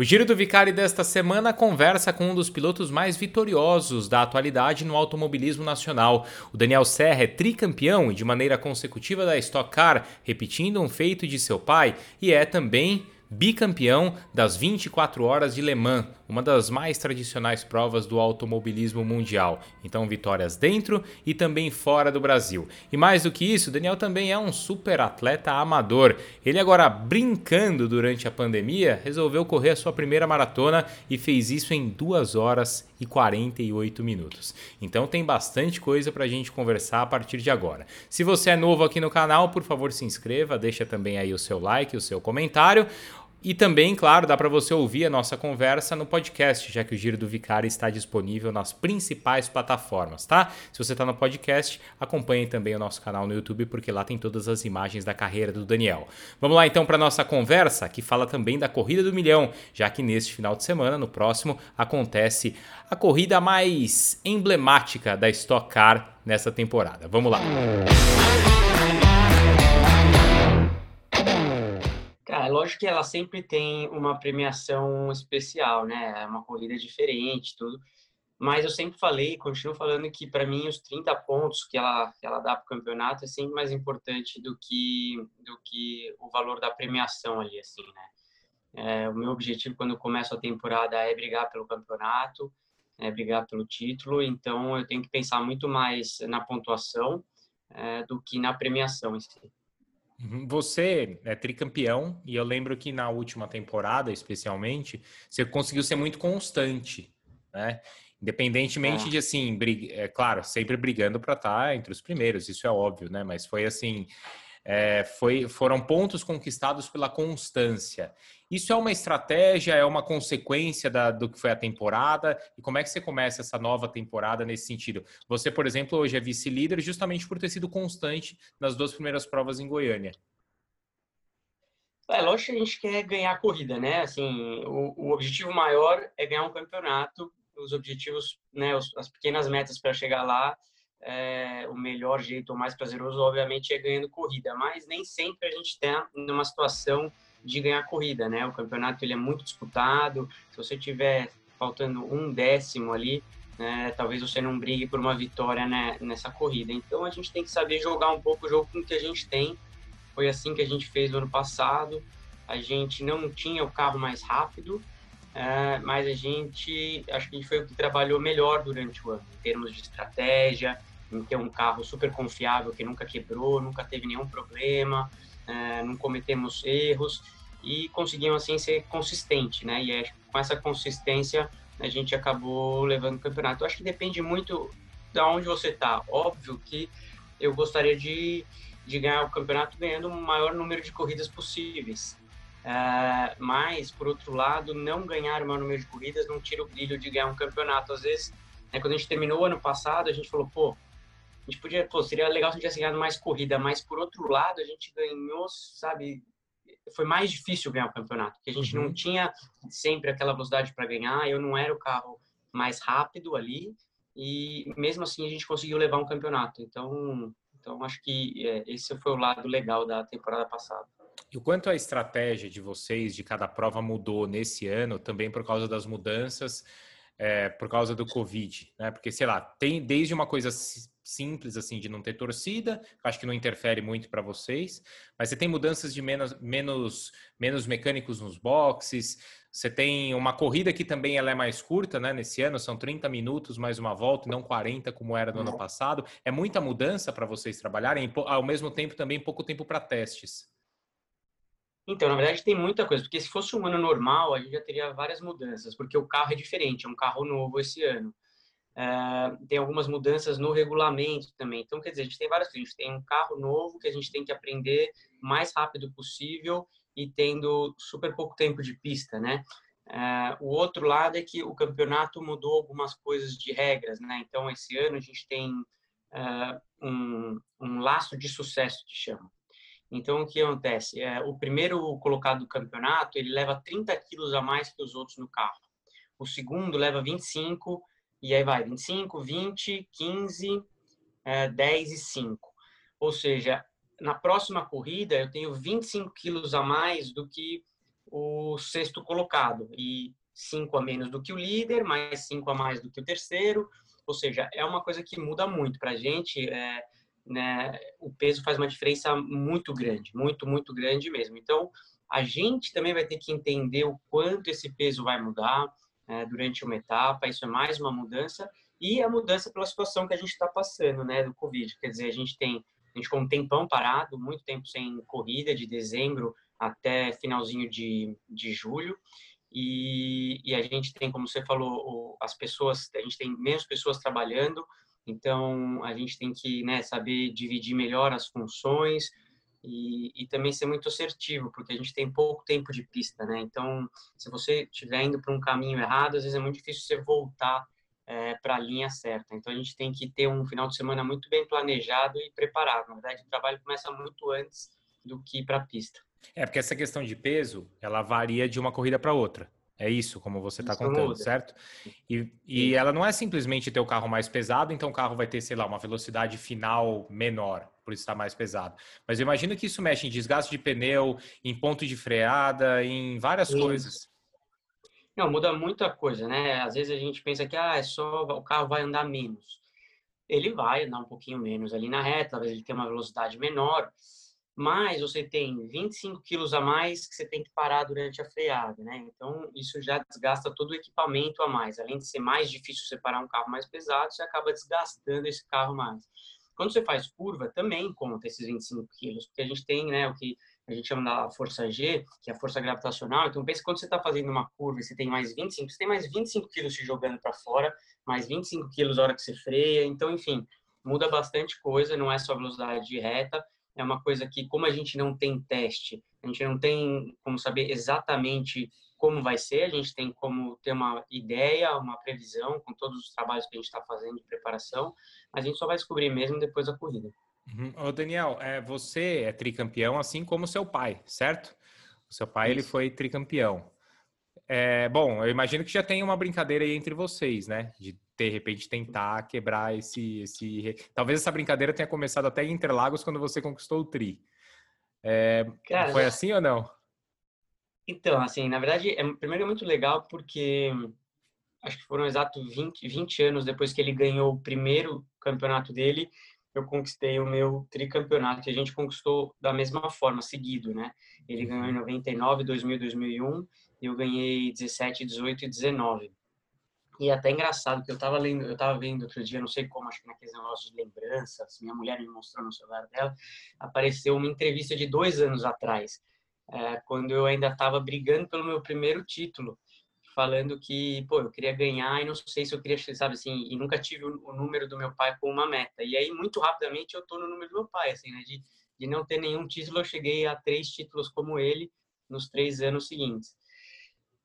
O Giro do Vicari desta semana conversa com um dos pilotos mais vitoriosos da atualidade no automobilismo nacional. O Daniel Serra é tricampeão e de maneira consecutiva da Stock Car, repetindo um feito de seu pai, e é também bicampeão das 24 horas de Le Mans, uma das mais tradicionais provas do automobilismo mundial. Então, vitórias dentro e também fora do Brasil. E mais do que isso, Daniel também é um super atleta amador. Ele agora brincando durante a pandemia, resolveu correr a sua primeira maratona e fez isso em 2 horas e 48 minutos. Então tem bastante coisa para a gente conversar a partir de agora. Se você é novo aqui no canal, por favor se inscreva, deixa também aí o seu like, o seu comentário. E também, claro, dá para você ouvir a nossa conversa no podcast, já que o Giro do Vicário está disponível nas principais plataformas, tá? Se você está no podcast, acompanhe também o nosso canal no YouTube, porque lá tem todas as imagens da carreira do Daniel. Vamos lá então para nossa conversa, que fala também da Corrida do Milhão, já que neste final de semana, no próximo, acontece a corrida mais emblemática da Stock Car nessa temporada. Vamos lá. Música é lógico que ela sempre tem uma premiação especial, né? É uma corrida diferente, tudo. Mas eu sempre falei, continuo falando que para mim os 30 pontos que ela, que ela dá para o campeonato é sempre mais importante do que do que o valor da premiação ali, assim, né? É, o meu objetivo quando eu começo a temporada é brigar pelo campeonato, é brigar pelo título. Então eu tenho que pensar muito mais na pontuação é, do que na premiação em si. Uhum. Você é tricampeão e eu lembro que na última temporada, especialmente, você conseguiu ser muito constante, né? Independentemente é. de assim, briga, é claro, sempre brigando para estar tá entre os primeiros, isso é óbvio, né? Mas foi assim, é, foi, foram pontos conquistados pela constância. Isso é uma estratégia, é uma consequência da, do que foi a temporada? E como é que você começa essa nova temporada nesse sentido? Você, por exemplo, hoje é vice-líder justamente por ter sido constante nas duas primeiras provas em Goiânia. É lógico que a gente quer ganhar a corrida, né? Assim, o, o objetivo maior é ganhar um campeonato. Os objetivos, né, as pequenas metas para chegar lá é, o melhor jeito, o mais prazeroso, obviamente, é ganhando corrida, mas nem sempre a gente está numa situação de ganhar corrida, né? O campeonato ele é muito disputado, se você tiver faltando um décimo ali, né, talvez você não brigue por uma vitória né, nessa corrida. Então a gente tem que saber jogar um pouco o jogo com o que a gente tem. Foi assim que a gente fez no ano passado. A gente não tinha o carro mais rápido, é, mas a gente acho que a gente foi o que trabalhou melhor durante o ano, em termos de estratégia, em ter um carro super confiável que nunca quebrou, nunca teve nenhum problema, é, não cometemos erros e conseguimos assim ser consistente, né? E é, com essa consistência a gente acabou levando o campeonato. Eu acho que depende muito de onde você está. Óbvio que eu gostaria de, de ganhar o campeonato ganhando o maior número de corridas possíveis. É, mas, por outro lado, não ganhar o maior número de corridas não tira o brilho de ganhar um campeonato. Às vezes, né, quando a gente terminou ano passado, a gente falou, pô, a gente podia, pô, seria legal se a gente tivesse ganhado mais corrida, mas por outro lado, a gente ganhou, sabe, foi mais difícil ganhar o campeonato, porque a gente uhum. não tinha sempre aquela velocidade para ganhar, eu não era o carro mais rápido ali, e mesmo assim a gente conseguiu levar um campeonato. Então, então acho que é, esse foi o lado legal da temporada passada. E o quanto a estratégia de vocês, de cada prova, mudou nesse ano, também por causa das mudanças, é, por causa do Covid, né? Porque, sei lá, tem desde uma coisa simples assim de não ter torcida, acho que não interfere muito para vocês, mas você tem mudanças de menos, menos, menos mecânicos nos boxes, você tem uma corrida que também ela é mais curta, né? Nesse ano são 30 minutos mais uma volta, não 40 como era no ano uhum. passado. É muita mudança para vocês trabalharem, ao mesmo tempo também pouco tempo para testes. Então, na verdade, tem muita coisa, porque se fosse um ano normal, a gente já teria várias mudanças, porque o carro é diferente, é um carro novo esse ano. Uh, tem algumas mudanças no regulamento também. Então, quer dizer, a gente tem várias coisas. A gente tem um carro novo que a gente tem que aprender o mais rápido possível e tendo super pouco tempo de pista, né? Uh, o outro lado é que o campeonato mudou algumas coisas de regras, né? Então, esse ano a gente tem uh, um, um laço de sucesso, que chama. Então, o que acontece? É, o primeiro colocado do campeonato, ele leva 30 quilos a mais que os outros no carro. O segundo leva 25 e aí vai 25, 20, 15, é, 10 e 5. Ou seja, na próxima corrida eu tenho 25 quilos a mais do que o sexto colocado e cinco a menos do que o líder, mais cinco a mais do que o terceiro. Ou seja, é uma coisa que muda muito para a gente. É, né, o peso faz uma diferença muito grande, muito, muito grande mesmo. Então, a gente também vai ter que entender o quanto esse peso vai mudar é, durante uma etapa. Isso é mais uma mudança e a mudança pela situação que a gente está passando, né, do Covid. Quer dizer, a gente tem a gente ficou um tempão parado, muito tempo sem corrida, de dezembro até finalzinho de, de julho. E, e a gente tem, como você falou, as pessoas, a gente tem menos pessoas trabalhando, então a gente tem que né, saber dividir melhor as funções e, e, também ser muito assertivo, porque a gente tem pouco tempo de pista, né? Então, se você estiver indo para um caminho errado, às vezes é muito difícil você voltar é, para a linha certa. Então, a gente tem que ter um final de semana muito bem planejado e preparado. Na verdade, o trabalho começa muito antes do que para a pista. É, porque essa questão de peso, ela varia de uma corrida para outra. É isso, como você está contando, certo? E, e ela não é simplesmente ter o carro mais pesado, então o carro vai ter, sei lá, uma velocidade final menor, por isso está mais pesado. Mas eu imagino que isso mexe em desgaste de pneu, em ponto de freada, em várias Sim. coisas. Não, muda muita coisa, né? Às vezes a gente pensa que ah, é só o carro vai andar menos. Ele vai andar um pouquinho menos ali na reta, talvez ele tenha uma velocidade menor, mas você tem 25 quilos a mais que você tem que parar durante a freada, né? Então, isso já desgasta todo o equipamento a mais. Além de ser mais difícil separar um carro mais pesado, você acaba desgastando esse carro mais. Quando você faz curva, também conta esses 25 quilos, porque a gente tem né, o que a gente chama da força G, que é a força gravitacional. Então, pense quando você está fazendo uma curva e você tem mais 25, você tem mais 25 quilos se jogando para fora, mais 25 quilos na hora que você freia. Então, enfim, muda bastante coisa, não é só velocidade de reta, é uma coisa que, como a gente não tem teste, a gente não tem como saber exatamente como vai ser, a gente tem como ter uma ideia, uma previsão com todos os trabalhos que a gente está fazendo de preparação, mas a gente só vai descobrir mesmo depois da corrida. Uhum. Ô Daniel, é, você é tricampeão assim como seu pai, certo? O seu pai Isso. ele foi tricampeão. É, bom, eu imagino que já tem uma brincadeira aí entre vocês, né? De de repente tentar quebrar esse, esse. Talvez essa brincadeira tenha começado até em Interlagos quando você conquistou o Tri. É, Cara, foi assim ou não? Então, assim, na verdade, é, primeiro é muito legal porque acho que foram exatos 20, 20 anos depois que ele ganhou o primeiro campeonato dele, eu conquistei o meu tricampeonato e a gente conquistou da mesma forma, seguido, né? Ele ganhou em 99, 2000, 2001 e eu ganhei 17, 18 e 19. E é até engraçado, que eu estava lendo, eu tava vendo outro dia, não sei como, acho que naqueles negócios de lembranças, minha mulher me mostrou no celular dela, apareceu uma entrevista de dois anos atrás, é, quando eu ainda estava brigando pelo meu primeiro título, falando que, pô, eu queria ganhar e não sei se eu queria, sabe assim, e nunca tive o, número do meu pai com uma meta. E aí, muito rapidamente, eu tô no número do meu pai, assim, né, de, de não ter nenhum título, eu cheguei a três títulos como ele nos três anos seguintes.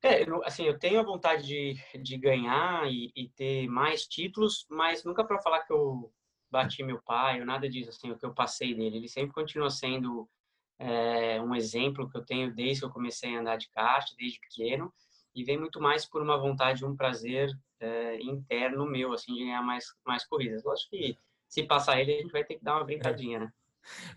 É, eu, assim, eu tenho a vontade de, de ganhar e, e ter mais títulos, mas nunca para falar que eu bati meu pai ou nada disso, assim, o que eu passei dele. Ele sempre continua sendo é, um exemplo que eu tenho desde que eu comecei a andar de kart, desde pequeno, e vem muito mais por uma vontade, um prazer é, interno meu, assim, de ganhar mais, mais corridas. Lógico que se passar ele, a gente vai ter que dar uma brincadinha, né?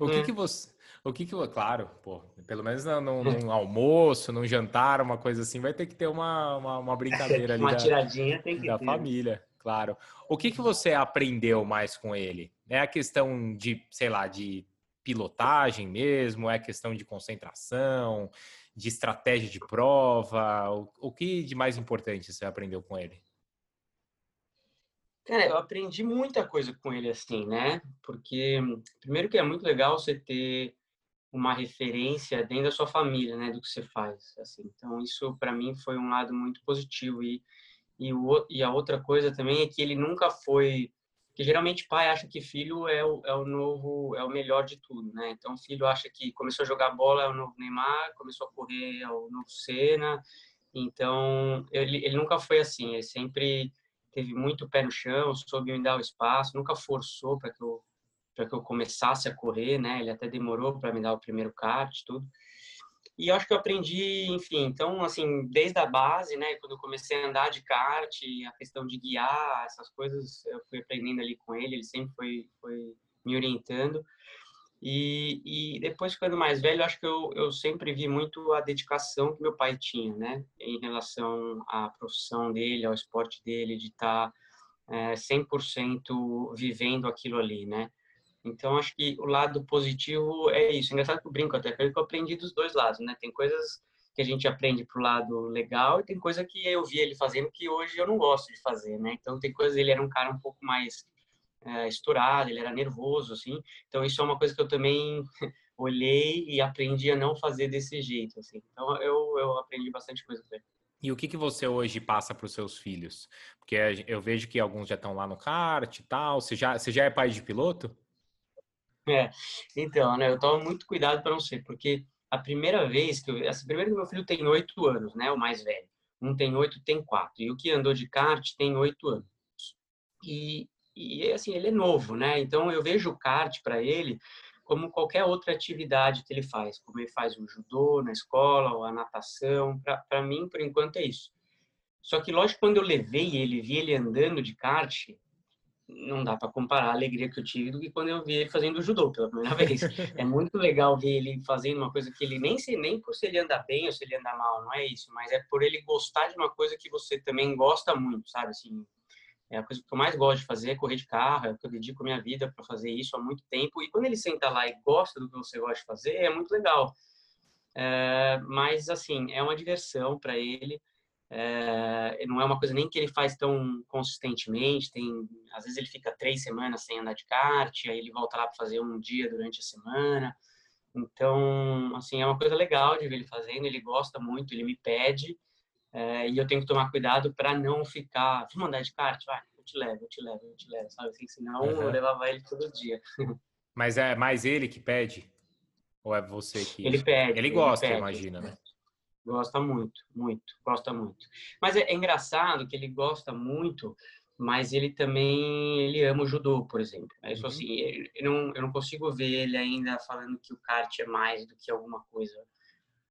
O que, é. que você o que que, claro, pô, pelo menos num, num almoço, num jantar, uma coisa assim, vai ter que ter uma, uma, uma brincadeira ali. uma da, tiradinha tem que Da ter. família, claro. O que que você aprendeu mais com ele? É a questão de, sei lá, de pilotagem mesmo? É questão de concentração, de estratégia de prova? O, o que de mais importante você aprendeu com ele? Cara, eu aprendi muita coisa com ele assim, né? Porque primeiro que é muito legal você ter uma referência dentro da sua família, né, do que você faz, assim. Então isso para mim foi um lado muito positivo e e, o, e a outra coisa também é que ele nunca foi que geralmente pai acha que filho é o, é o novo é o melhor de tudo, né? Então filho acha que começou a jogar bola é o novo Neymar, começou a correr é o novo Senna. Então ele, ele nunca foi assim, ele sempre teve muito pé no chão, soube me dar o espaço, nunca forçou para que eu para que eu começasse a correr, né? Ele até demorou para me dar o primeiro kart, tudo. E acho que eu aprendi, enfim, então, assim, desde a base, né, quando eu comecei a andar de kart, a questão de guiar, essas coisas, eu fui aprendendo ali com ele, ele sempre foi, foi me orientando. E, e depois, ficando mais velho, acho que eu, eu sempre vi muito a dedicação que meu pai tinha, né? Em relação à profissão dele, ao esporte dele, de estar é, 100% vivendo aquilo ali, né? Então, acho que o lado positivo é isso. Engraçado que eu brinco até, que eu aprendi dos dois lados, né? Tem coisas que a gente aprende pro lado legal e tem coisa que eu vi ele fazendo que hoje eu não gosto de fazer, né? Então, tem coisas, ele era um cara um pouco mais é, estourado, ele era nervoso, assim. Então, isso é uma coisa que eu também olhei e aprendi a não fazer desse jeito, assim. Então, eu, eu aprendi bastante coisa com ele. E o que, que você hoje passa para os seus filhos? Porque eu vejo que alguns já estão lá no kart e tal. Você já, você já é pai de piloto? É, então, né, eu tomo muito cuidado para não ser, porque a primeira vez que eu, essa primeira meu filho tem oito anos, né, o mais velho. Um tem oito, tem quatro. E o que andou de kart tem oito anos. E, e assim, ele é novo, né? Então eu vejo o kart para ele como qualquer outra atividade que ele faz, como ele faz o judô na escola ou a natação. Para mim, por enquanto, é isso. Só que, lógico, quando eu levei ele, vi ele andando de kart, não dá para comparar a alegria que eu tive do que quando eu vi ele fazendo judô pela primeira vez. É muito legal ver ele fazendo uma coisa que ele nem sei nem por se ele anda bem ou se ele anda mal, não é isso, mas é por ele gostar de uma coisa que você também gosta muito, sabe? Assim, é a coisa que eu mais gosto de fazer, é correr de carro, é o que eu dedico minha vida para fazer isso há muito tempo. E quando ele senta lá e gosta do que você gosta de fazer, é muito legal. É, mas assim, é uma diversão para ele. É, não é uma coisa nem que ele faz tão consistentemente. Tem, às vezes ele fica três semanas sem andar de kart, aí ele volta lá para fazer um dia durante a semana. Então, assim, é uma coisa legal de ver ele fazendo. Ele gosta muito, ele me pede é, e eu tenho que tomar cuidado para não ficar, vamos andar de kart, vai, eu te levo, eu te levo, eu te levo, sabe? Assim, senão uhum. eu levava ele todo dia. Mas é mais ele que pede? Ou é você que. Ele pede. Ele gosta, ele pede, imagina, né? Gosta muito, muito, gosta muito. Mas é, é, engraçado que ele gosta muito, mas ele também ele ama o judô, por exemplo. É uhum. assim, eu não, eu não consigo ver ele ainda falando que o kart é mais do que alguma coisa,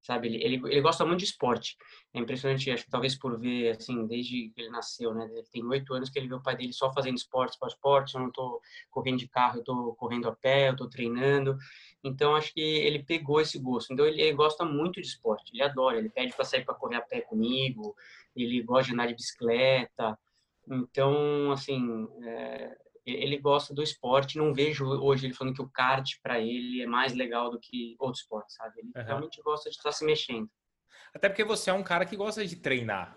sabe? Ele, ele, ele gosta muito de esporte. É impressionante, acho que talvez por ver, assim, desde que ele nasceu, né? Ele tem oito anos que ele vê o pai dele só fazendo esporte, esporte, esporte. Eu não tô correndo de carro, eu tô correndo a pé, eu tô treinando. Então, acho que ele pegou esse gosto. Então, ele, ele gosta muito de esporte, ele adora. Ele pede para sair para correr a pé comigo, ele gosta de andar de bicicleta. Então, assim, é, ele gosta do esporte. Não vejo hoje ele falando que o kart para ele é mais legal do que outro esporte, sabe? Ele uhum. realmente gosta de estar se mexendo. Até porque você é um cara que gosta de treinar,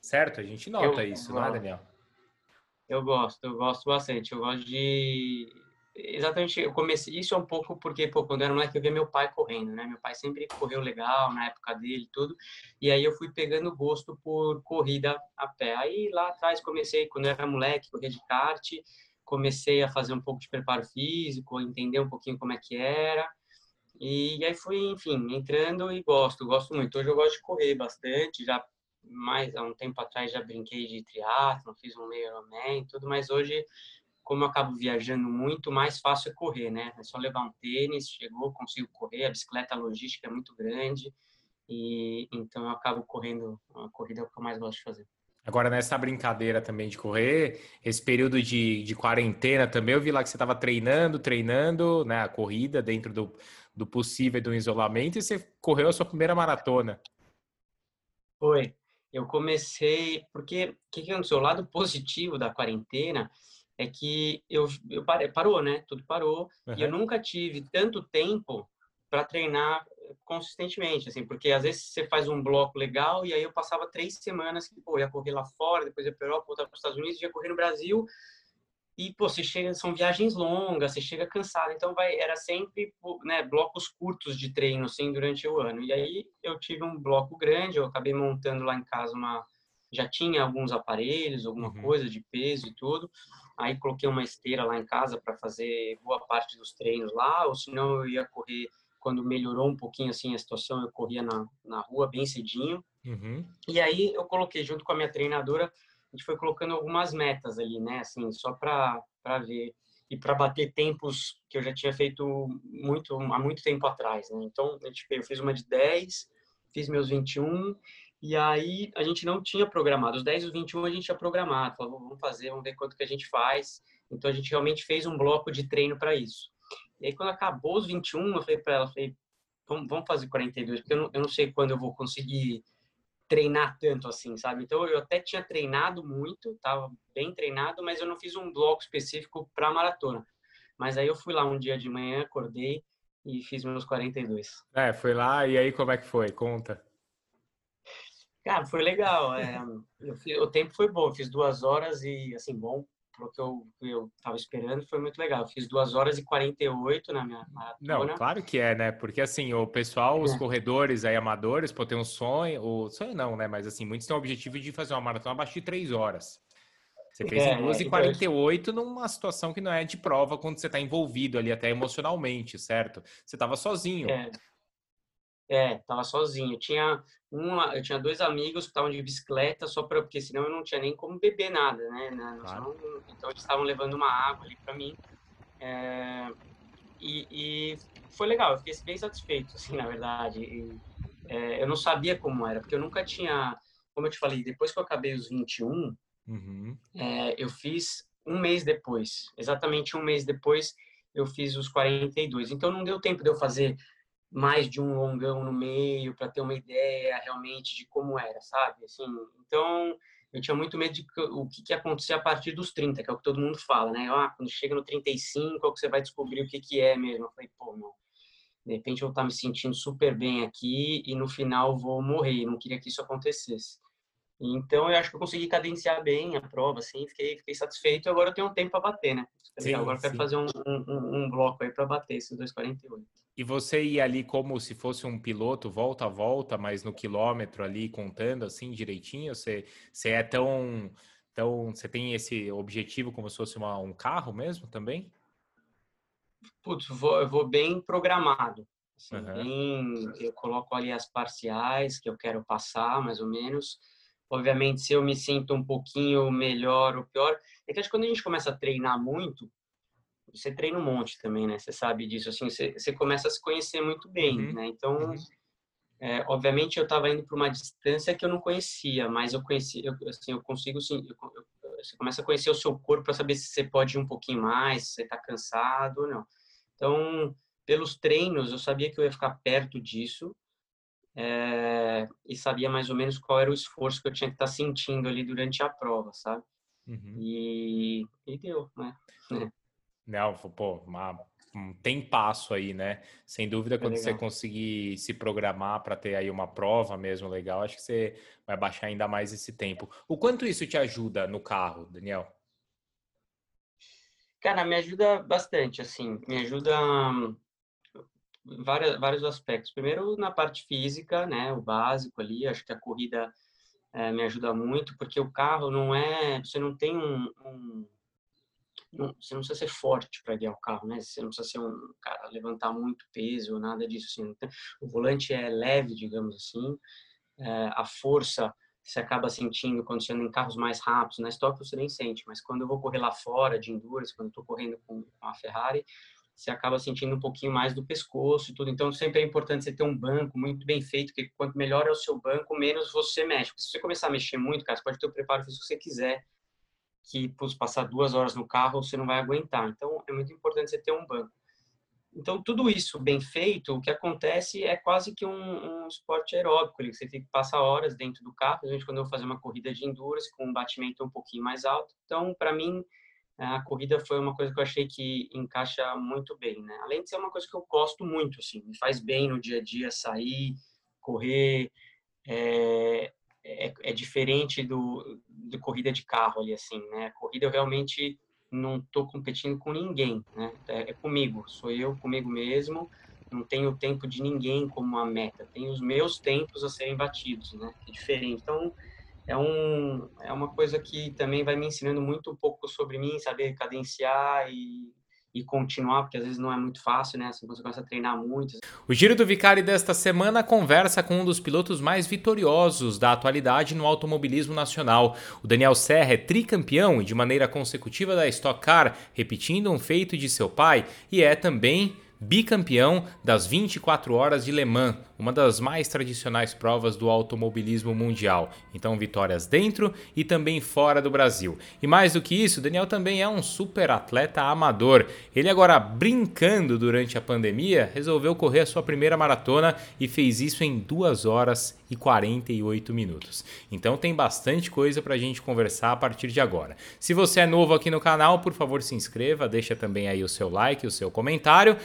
certo? A gente nota eu, isso, eu, não é, Daniel? Eu gosto, eu gosto bastante. Eu gosto de exatamente, eu comecei, isso é um pouco porque, pô, quando eu era moleque eu via meu pai correndo, né, meu pai sempre correu legal na época dele tudo, e aí eu fui pegando gosto por corrida a pé, aí lá atrás comecei, quando eu era moleque, correr de kart, comecei a fazer um pouco de preparo físico, entender um pouquinho como é que era, e, aí fui, enfim, entrando e gosto, gosto muito, hoje eu gosto de correr bastante, já mais há um tempo atrás já brinquei de triatlo, fiz um meio Ironman, tudo, mas hoje como eu acabo viajando muito, mais fácil é correr, né? É só levar um tênis, chegou, consigo correr, a bicicleta a logística é muito grande, e então eu acabo correndo, a corrida é o que eu mais gosto de fazer. Agora, nessa brincadeira também de correr, esse período de, de quarentena também, eu vi lá que você estava treinando, treinando, né, a corrida dentro do, do possível do isolamento, e você correu a sua primeira maratona. Foi. Eu comecei, porque o que, que aconteceu? O lado positivo da quarentena é que eu, eu parei, parou, né? Tudo parou. Uhum. E eu nunca tive tanto tempo para treinar consistentemente, assim, porque às vezes você faz um bloco legal e aí eu passava três semanas que, pô, ia correr lá fora, depois ia para Europa, voltar para os Estados Unidos, ia correr no Brasil e, pô, você chega, são viagens longas, você chega cansado, então vai, era sempre, né, blocos curtos de treino, assim, durante o ano. E aí eu tive um bloco grande, eu acabei montando lá em casa uma, já tinha alguns aparelhos, alguma uhum. coisa de peso e tudo, Aí coloquei uma esteira lá em casa para fazer boa parte dos treinos lá, ou senão eu ia correr quando melhorou um pouquinho assim a situação, eu corria na, na rua bem cedinho. Uhum. E aí eu coloquei junto com a minha treinadora, a gente foi colocando algumas metas ali, né, assim, só para ver e para bater tempos que eu já tinha feito muito há muito tempo atrás, né? Então, eu fiz uma de 10, fiz meus 21 e aí a gente não tinha programado. Os 10 e os 21 a gente tinha programado. Falou, vamos fazer, vamos ver quanto que a gente faz. Então a gente realmente fez um bloco de treino para isso. E aí, quando acabou os 21, eu falei para ela, falei, vamos, vamos fazer 42, porque eu não, eu não sei quando eu vou conseguir treinar tanto assim, sabe? Então, eu até tinha treinado muito, tava bem treinado, mas eu não fiz um bloco específico para maratona. Mas aí eu fui lá um dia de manhã, acordei e fiz meus 42. É, foi lá e aí como é que foi? Conta. Cara, foi legal. É, fiz, o tempo foi bom, fiz duas horas e, assim, bom, pro que eu, eu tava esperando, foi muito legal. Eu fiz duas horas e 48 na minha maratona. Não, claro que é, né? Porque, assim, o pessoal, os é. corredores aí amadores, pô, tem um sonho, o sonho não, né? Mas, assim, muitos têm o objetivo de fazer uma maratona abaixo de três horas. Você fez é, em 2h48 então... numa situação que não é de prova quando você está envolvido ali, até emocionalmente, certo? Você estava sozinho. É. É, tava sozinho. Eu tinha uma, eu tinha dois amigos que estavam de bicicleta só para porque senão eu não tinha nem como beber nada, né? Claro. então eles estavam levando uma água ali para mim. É, e, e, foi legal. Eu fiquei bem satisfeito, assim, na verdade. E, é, eu não sabia como era porque eu nunca tinha, como eu te falei, depois que eu acabei os 21, uhum. é, eu fiz um mês depois, exatamente um mês depois eu fiz os 42. Então não deu tempo de eu fazer mais de um longão no meio para ter uma ideia realmente de como era, sabe? Assim, então eu tinha muito medo de o que, que a partir dos 30, que é o que todo mundo fala, né? Ah, quando chega no 35 é que você vai descobrir o que, que é mesmo. Eu falei, pô. De repente eu vou estar me sentindo super bem aqui e no final vou morrer. Não queria que isso acontecesse. Então, eu acho que eu consegui cadenciar bem a prova, assim, fiquei, fiquei satisfeito. Agora eu tenho um tempo para bater, né? Sim, agora eu quero fazer um, um, um, bloco aí para bater esses 2,48. E você ia ali como se fosse um piloto, volta a volta, mas no quilômetro ali, contando assim direitinho? Você, você é tão, tão. Você tem esse objetivo como se fosse uma, um carro mesmo também? Putz, vou, eu vou bem programado. Assim, uhum. bem, eu coloco ali as parciais que eu quero passar, mais ou menos Obviamente, se eu me sinto um pouquinho melhor ou pior, é que acho que quando a gente começa a treinar muito, você treina um monte também, né? Você sabe disso, assim, você, você começa a se conhecer muito bem, uhum. né? Então, uhum. é, obviamente, eu estava indo para uma distância que eu não conhecia, mas eu conheci, eu, assim, eu consigo, sim, você começa a conhecer o seu corpo para saber se você pode ir um pouquinho mais, se você está cansado ou não. Então, pelos treinos, eu sabia que eu ia ficar perto disso, é, e sabia mais ou menos qual era o esforço que eu tinha que estar tá sentindo ali durante a prova, sabe? Uhum. E, e deu, né? Não, pô, uma, tem passo aí, né? Sem dúvida, quando é você conseguir se programar para ter aí uma prova mesmo legal, acho que você vai baixar ainda mais esse tempo. O quanto isso te ajuda no carro, Daniel? Cara, me ajuda bastante, assim, me ajuda vários, vários aspectos. Primeiro, na parte física, né, o básico ali, acho que a corrida é, me ajuda muito, porque o carro não é, você não tem um, um não, você não precisa ser forte para guiar o carro, né? Você não precisa ser um cara levantar muito peso, nada disso. Assim. O volante é leve, digamos assim. É, a força você acaba sentindo quando você anda em carros mais rápidos. Na Stock você nem sente, mas quando eu vou correr lá fora de endurance, quando estou correndo com, com a Ferrari, você acaba sentindo um pouquinho mais do pescoço e tudo. Então, sempre é importante você ter um banco muito bem feito, porque quanto melhor é o seu banco, menos você mexe. Porque se você começar a mexer muito, cara, você pode ter o preparo que você quiser, que pô, passar duas horas no carro, você não vai aguentar. Então, é muito importante você ter um banco. Então, tudo isso bem feito, o que acontece é quase que um, um esporte aeróbico, ali, que você fica, passa horas dentro do carro, principalmente quando eu vou fazer uma corrida de endurance com um batimento um pouquinho mais alto. Então, para mim, a corrida foi uma coisa que eu achei que encaixa muito bem, né? Além de ser uma coisa que eu gosto muito, assim, me faz bem no dia a dia sair, correr, é, é, é diferente do, do corrida de carro ali, assim, né? Corrida eu realmente não estou competindo com ninguém, né? É, é, comigo, sou eu comigo mesmo, não tenho o tempo de ninguém como uma meta, tenho os meus tempos a serem batidos, né? É diferente. Então, é, um, é uma coisa que também vai me ensinando muito um pouco sobre mim, saber cadenciar e, e continuar, porque às vezes não é muito fácil, né? Assim, você começa a treinar muito. O Giro do Vicari desta semana conversa com um dos pilotos mais vitoriosos da atualidade no automobilismo nacional. O Daniel Serra é tricampeão e de maneira consecutiva da Stock Car, repetindo um feito de seu pai, e é também bicampeão das 24 horas de Le Mans, uma das mais tradicionais provas do automobilismo mundial. Então, vitórias dentro e também fora do Brasil. E mais do que isso, Daniel também é um super atleta amador. Ele agora brincando durante a pandemia, resolveu correr a sua primeira maratona e fez isso em 2 horas e 48 minutos. Então tem bastante coisa para a gente conversar a partir de agora. Se você é novo aqui no canal, por favor se inscreva, deixa também aí o seu like, o seu comentário.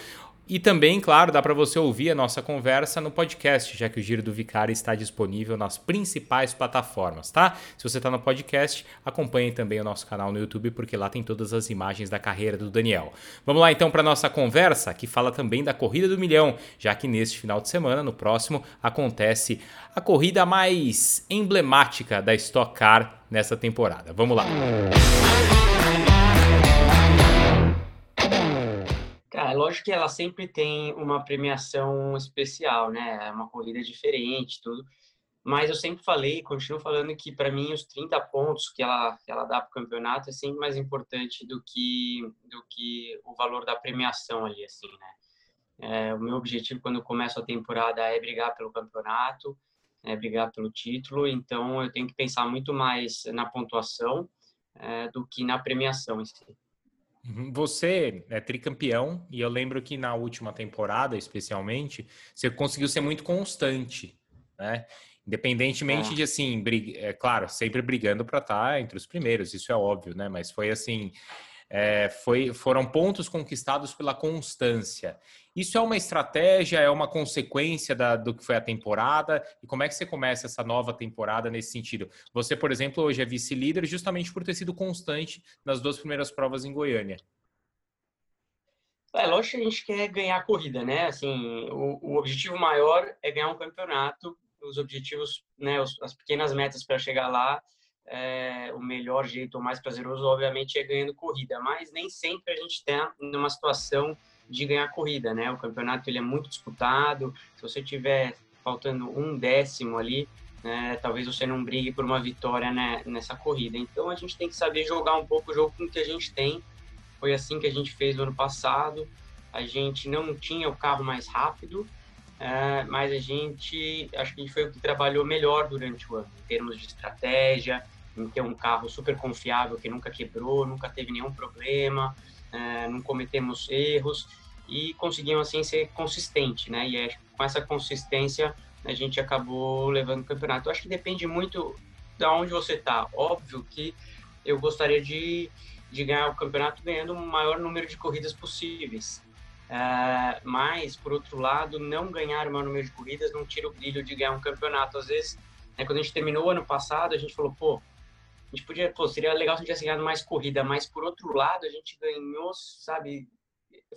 E também, claro, dá para você ouvir a nossa conversa no podcast, já que o Giro do Vicário está disponível nas principais plataformas, tá? Se você está no podcast, acompanhe também o nosso canal no YouTube, porque lá tem todas as imagens da carreira do Daniel. Vamos lá então para nossa conversa, que fala também da Corrida do Milhão, já que neste final de semana, no próximo, acontece a corrida mais emblemática da Stock Car nessa temporada. Vamos lá. Música é lógico que ela sempre tem uma premiação especial, né? É uma corrida diferente, tudo. Mas eu sempre falei, continuo falando que para mim os 30 pontos que ela, que ela dá para o campeonato é sempre mais importante do que do que o valor da premiação ali, assim, né? É, o meu objetivo quando eu começo a temporada é brigar pelo campeonato, é brigar pelo título. Então eu tenho que pensar muito mais na pontuação é, do que na premiação em si. Uhum. Você é tricampeão e eu lembro que na última temporada, especialmente, você conseguiu ser muito constante, né? Independentemente é. de assim, briga, é claro, sempre brigando para estar tá entre os primeiros, isso é óbvio, né? Mas foi assim, é, foi, foram pontos conquistados pela constância. Isso é uma estratégia, é uma consequência da, do que foi a temporada? E como é que você começa essa nova temporada nesse sentido? Você, por exemplo, hoje é vice-líder justamente por ter sido constante nas duas primeiras provas em Goiânia. É lógico que a gente quer ganhar a corrida, né? Assim, o, o objetivo maior é ganhar um campeonato. Os objetivos, né, as pequenas metas para chegar lá é, o melhor jeito, o mais prazeroso, obviamente, é ganhando corrida, mas nem sempre a gente está numa situação de ganhar corrida, né? O campeonato ele é muito disputado, se você tiver faltando um décimo ali, né, talvez você não brigue por uma vitória né, nessa corrida. Então a gente tem que saber jogar um pouco o jogo com o que a gente tem. Foi assim que a gente fez no ano passado. A gente não tinha o carro mais rápido, é, mas a gente acho que foi o que trabalhou melhor durante o ano, em termos de estratégia, em ter um carro super confiável que nunca quebrou, nunca teve nenhum problema, é, não cometemos erros e conseguimos assim ser consistente, né? E é, com essa consistência a gente acabou levando o campeonato. Eu acho que depende muito de onde você está. Óbvio que eu gostaria de, de ganhar o campeonato ganhando o maior número de corridas possíveis. É, mas, por outro lado, não ganhar o maior número de corridas não tira o brilho de ganhar um campeonato. Às vezes, né, quando a gente terminou o ano passado, a gente falou, pô, a gente podia, pô, seria legal se a gente tivesse ganhado mais corrida, mas por outro lado, a gente ganhou, sabe,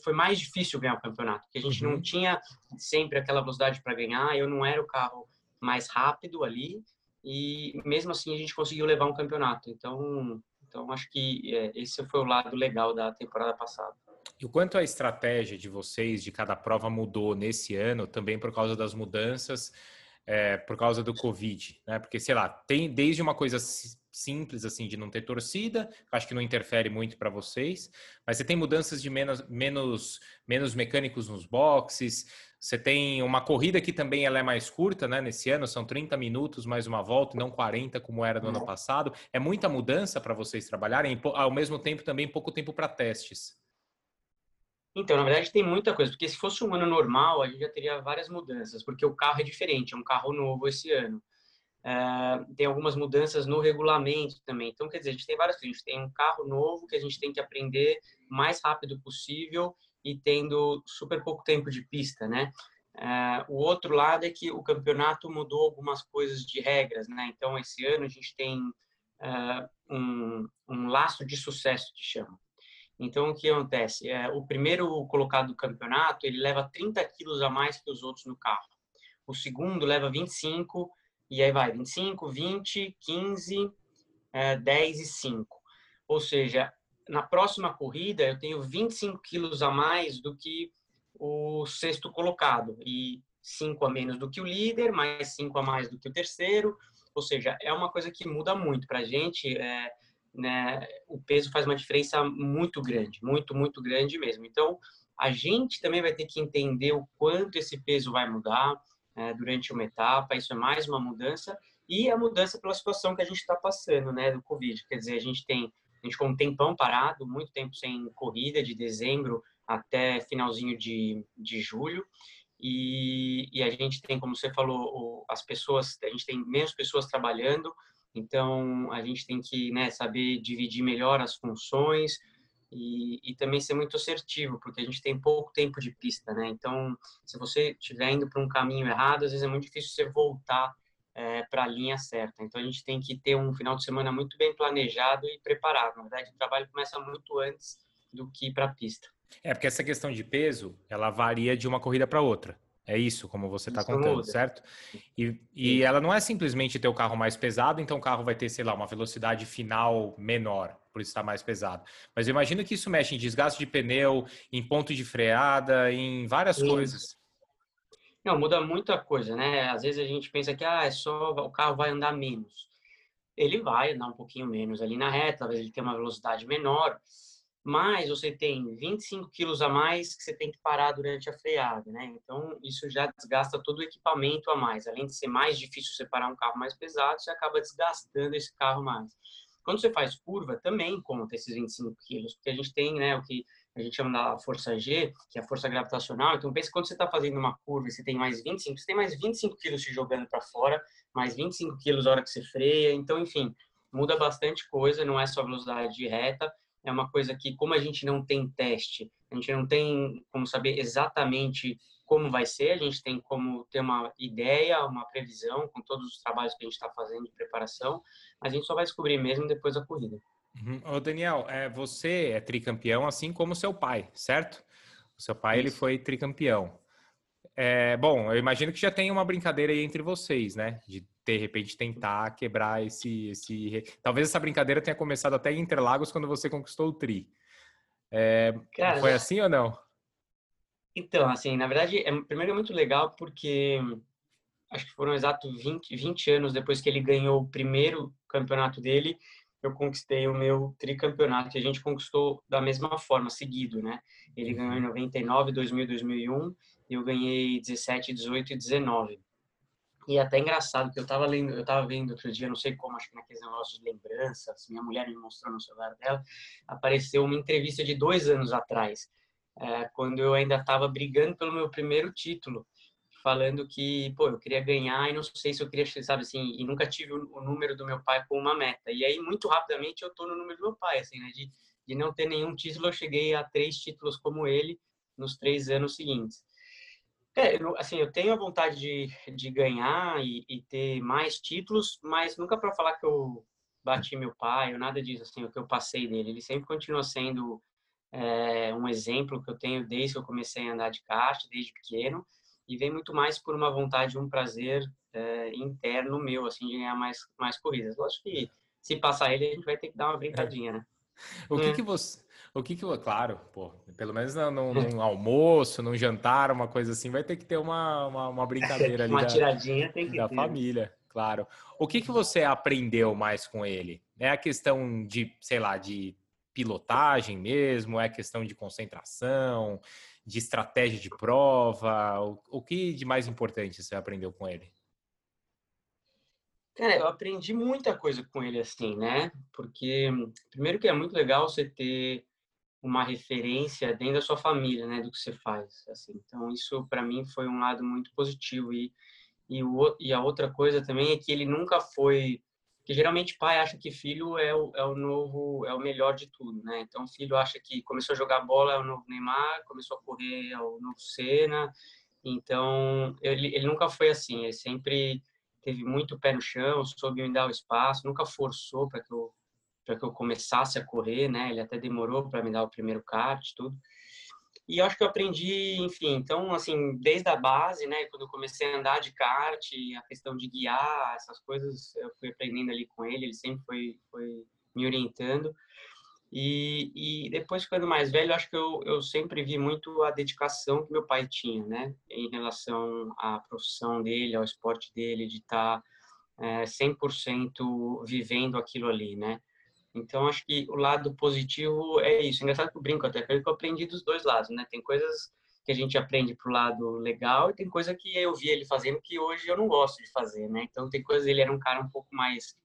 foi mais difícil ganhar o campeonato, porque a gente uhum. não tinha sempre aquela velocidade para ganhar, eu não era o carro mais rápido ali, e mesmo assim a gente conseguiu levar um campeonato. Então, então acho que é, esse foi o lado legal da temporada passada. E o quanto a estratégia de vocês de cada prova mudou nesse ano, também por causa das mudanças, é, por causa do Covid, né? Porque, sei lá, tem desde uma coisa simples assim de não ter torcida, acho que não interfere muito para vocês, mas você tem mudanças de menos, menos, menos mecânicos nos boxes, você tem uma corrida que também ela é mais curta, né? Nesse ano são 30 minutos mais uma volta, não 40 como era no ano passado. É muita mudança para vocês trabalharem, ao mesmo tempo também pouco tempo para testes. Então, na verdade, tem muita coisa, porque se fosse um ano normal, a gente já teria várias mudanças, porque o carro é diferente, é um carro novo esse ano. Uh, tem algumas mudanças no regulamento também. Então, quer dizer, a gente tem várias coisas. A gente tem um carro novo que a gente tem que aprender o mais rápido possível e tendo super pouco tempo de pista, né? Uh, o outro lado é que o campeonato mudou algumas coisas de regras, né? Então, esse ano a gente tem uh, um, um laço de sucesso, que chama. Então, o que acontece? É, o primeiro colocado do campeonato, ele leva 30 quilos a mais que os outros no carro. O segundo leva 25 e aí vai 25, 20, 15, é, 10 e 5. Ou seja, na próxima corrida eu tenho 25 quilos a mais do que o sexto colocado e 5 a menos do que o líder, mais 5 a mais do que o terceiro. Ou seja, é uma coisa que muda muito para a gente. É, né, o peso faz uma diferença muito grande, muito, muito grande mesmo. Então, A gente também vai ter que entender o quanto esse peso vai mudar é, durante uma etapa, isso é mais uma mudança, e a mudança pela situação que a gente está passando, né, do Covid. Quer dizer, a gente tem, a gente ficou um tempão parado, muito tempo sem corrida, de dezembro até finalzinho de, de julho, e, e a gente tem, como você falou, as pessoas, a gente tem menos pessoas trabalhando, então a gente tem que né, saber dividir melhor as funções, e, e, também ser muito assertivo, porque a gente tem pouco tempo de pista, né? Então, se você estiver indo para um caminho errado, às vezes é muito difícil você voltar é, para a linha certa. Então, a gente tem que ter um final de semana muito bem planejado e preparado. Na verdade, o trabalho começa muito antes do que para a pista. É, porque essa questão de peso, ela varia de uma corrida para outra. É isso, como você está contando, muda. certo? E, e ela não é simplesmente ter o carro mais pesado, então o carro vai ter, sei lá, uma velocidade final menor, por estar mais pesado. Mas eu imagino que isso mexe em desgaste de pneu, em ponto de freada, em várias Sim. coisas. Não, muda muita coisa, né? Às vezes a gente pensa que ah, é só o carro vai andar menos. Ele vai andar um pouquinho menos ali na reta, talvez ele tenha uma velocidade menor, mas você tem 25 quilos a mais que você tem que parar durante a freada, né? Então, isso já desgasta todo o equipamento a mais. Além de ser mais difícil separar um carro mais pesado, você acaba desgastando esse carro mais. Quando você faz curva, também conta esses 25 quilos, porque a gente tem, né, o que a gente chama da força G, que é a força gravitacional. Então, pense quando você está fazendo uma curva e você tem mais 25, você tem mais 25 quilos se jogando para fora, mais 25 quilos na hora que você freia. Então, enfim, muda bastante coisa, não é só velocidade de reta é uma coisa que, como a gente não tem teste, a gente não tem como saber exatamente como vai ser, a gente tem como ter uma ideia, uma previsão com todos os trabalhos que a gente está fazendo de preparação, mas a gente só vai descobrir mesmo depois da corrida. Uhum. Ô Daniel, é, você é tricampeão assim como seu pai, certo? O seu pai Isso. ele foi tricampeão. É, bom, eu imagino que já tem uma brincadeira aí entre vocês, né? De de repente tentar quebrar esse, esse. Talvez essa brincadeira tenha começado até em Interlagos quando você conquistou o Tri. É, Cara, foi assim ou não? Então, assim, na verdade, é, primeiro é muito legal porque acho que foram exatos 20, 20 anos depois que ele ganhou o primeiro campeonato dele, eu conquistei o meu tricampeonato e a gente conquistou da mesma forma, seguido, né? Ele ganhou em 99, 2000, 2001 e eu ganhei 17, 18 e 19. E é até engraçado, que eu estava lendo, eu tava vendo outro dia, não sei como, acho que naqueles negócios de lembranças, minha mulher me mostrou no celular dela, apareceu uma entrevista de dois anos atrás, é, quando eu ainda estava brigando pelo meu primeiro título, falando que, pô, eu queria ganhar e não sei se eu queria, sabe assim, e nunca tive o, número do meu pai com uma meta. E aí, muito rapidamente, eu tô no número do meu pai, assim, né, de, de não ter nenhum título, eu cheguei a três títulos como ele nos três anos seguintes. É, assim, eu tenho a vontade de, de ganhar e, e ter mais títulos, mas nunca para falar que eu bati meu pai ou nada disso, assim, o que eu passei dele. Ele sempre continua sendo é, um exemplo que eu tenho desde que eu comecei a andar de kart, desde pequeno, e vem muito mais por uma vontade, um prazer é, interno meu, assim, de ganhar mais, mais corridas. Lógico que se passar ele, a gente vai ter que dar uma brincadinha, né? O que, é. que você o que que, claro, pô, pelo menos num, num almoço, num jantar, uma coisa assim, vai ter que ter uma, uma, uma brincadeira ali. uma da, tiradinha tem que da ter. família, claro. O que que você aprendeu mais com ele? É a questão de, sei lá, de pilotagem mesmo? É questão de concentração, de estratégia de prova? O, o que de mais importante você aprendeu com ele? Cara, eu aprendi muita coisa com ele assim, né? Porque primeiro que é muito legal você ter uma referência dentro da sua família, né, do que você faz, assim. Então isso para mim foi um lado muito positivo e e, o, e a outra coisa também é que ele nunca foi que geralmente pai acha que filho é o, é o novo é o melhor de tudo, né? Então filho acha que começou a jogar bola é o novo Neymar, começou a correr é o novo Senna. Então ele, ele nunca foi assim, ele sempre teve muito pé no chão, soube me dar o espaço, nunca forçou para que eu para que eu começasse a correr, né? Ele até demorou para me dar o primeiro kart, tudo. E eu acho que eu aprendi, enfim, então, assim, desde a base, né? Quando eu comecei a andar de kart, a questão de guiar, essas coisas, eu fui aprendendo ali com ele, ele sempre foi, foi me orientando. E, e depois, ficando mais velho, eu acho que eu, eu sempre vi muito a dedicação que meu pai tinha, né? Em relação à profissão dele, ao esporte dele, de estar é, 100% vivendo aquilo ali, né? Então, acho que o lado positivo é isso. Engraçado que eu brinco até, que eu aprendi dos dois lados, né? Tem coisas que a gente aprende pro lado legal e tem coisa que eu vi ele fazendo que hoje eu não gosto de fazer, né? Então, tem coisas, ele era um cara um pouco mais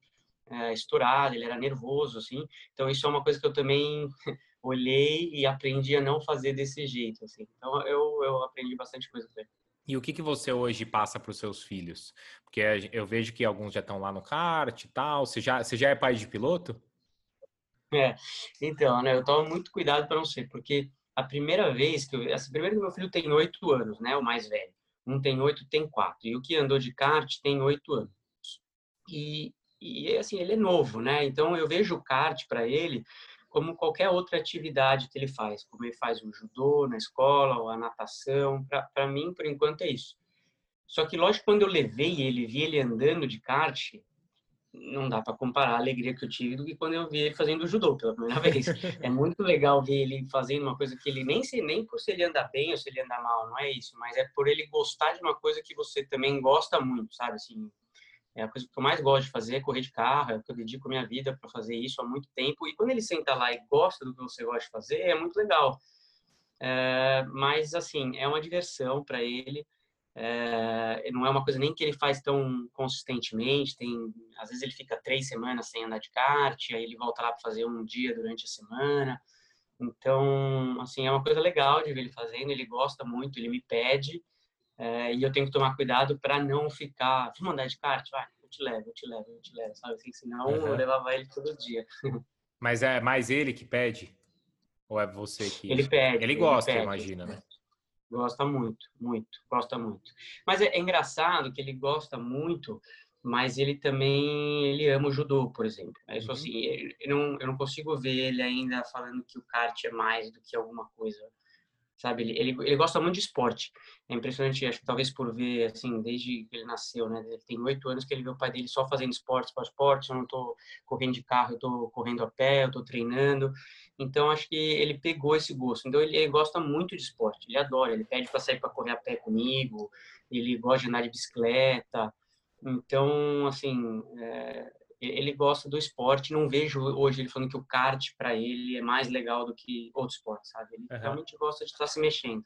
é, estourado, ele era nervoso, assim. Então, isso é uma coisa que eu também olhei e aprendi a não fazer desse jeito, assim. Então, eu, eu aprendi bastante coisa com ele. E o que, que você hoje passa para os seus filhos? Porque eu vejo que alguns já estão lá no kart e tal. Você já, você já é pai de piloto? É, então, né, eu tomo muito cuidado para não ser, porque a primeira vez que eu, primeira que meu filho tem oito anos, né, o mais velho, um tem oito, tem quatro, e o que andou de kart tem oito anos. E, e assim, ele é novo, né, então eu vejo o kart para ele como qualquer outra atividade que ele faz, como ele faz o judô na escola, ou a natação, para mim, por enquanto, é isso. Só que, lógico, quando eu levei ele, vi ele andando de kart, não dá para comparar a alegria que eu tive do que quando eu vi ele fazendo judô pela primeira vez. É muito legal ver ele fazendo uma coisa que ele nem sei nem por se ele anda bem ou se ele anda mal, não é isso, mas é por ele gostar de uma coisa que você também gosta muito, sabe? Assim, é a coisa que eu mais gosto de fazer é correr de carro, é eu dedico a minha vida para fazer isso há muito tempo. E quando ele senta lá e gosta do que você gosta de fazer, é muito legal. É, mas, assim, é uma diversão para ele. É, não é uma coisa nem que ele faz tão consistentemente. Tem, às vezes ele fica três semanas sem andar de kart, aí ele volta lá para fazer um dia durante a semana. Então, assim, é uma coisa legal de ver ele fazendo. Ele gosta muito, ele me pede. É, e eu tenho que tomar cuidado para não ficar, vamos andar de kart? Vai, eu te levo, eu te levo, eu te levo, sabe? Assim, senão uhum. eu levava ele todo dia. Mas é mais ele que pede? Ou é você que. Ele pede. Ele gosta, ele pede, imagina, né? Gosta muito, muito, gosta muito. Mas é, é, engraçado que ele gosta muito, mas ele também ele ama o judô, por exemplo. Aí, uhum. assim, eu não, eu não consigo ver ele ainda falando que o kart é mais do que alguma coisa sabe? Ele, ele, ele, gosta muito de esporte. É impressionante, acho que talvez por ver, assim, desde que ele nasceu, né? Ele tem oito anos que ele vê o pai dele só fazendo esporte, esporte, esporte. Eu não tô correndo de carro, eu tô correndo a pé, eu tô treinando. Então, acho que ele pegou esse gosto. Então, ele, ele gosta muito de esporte, ele adora. Ele pede para sair para correr a pé comigo, ele gosta de andar de bicicleta. Então, assim, é, ele gosta do esporte. Não vejo hoje ele falando que o kart para ele é mais legal do que outro esporte, sabe? Ele uhum. realmente gosta de estar se mexendo.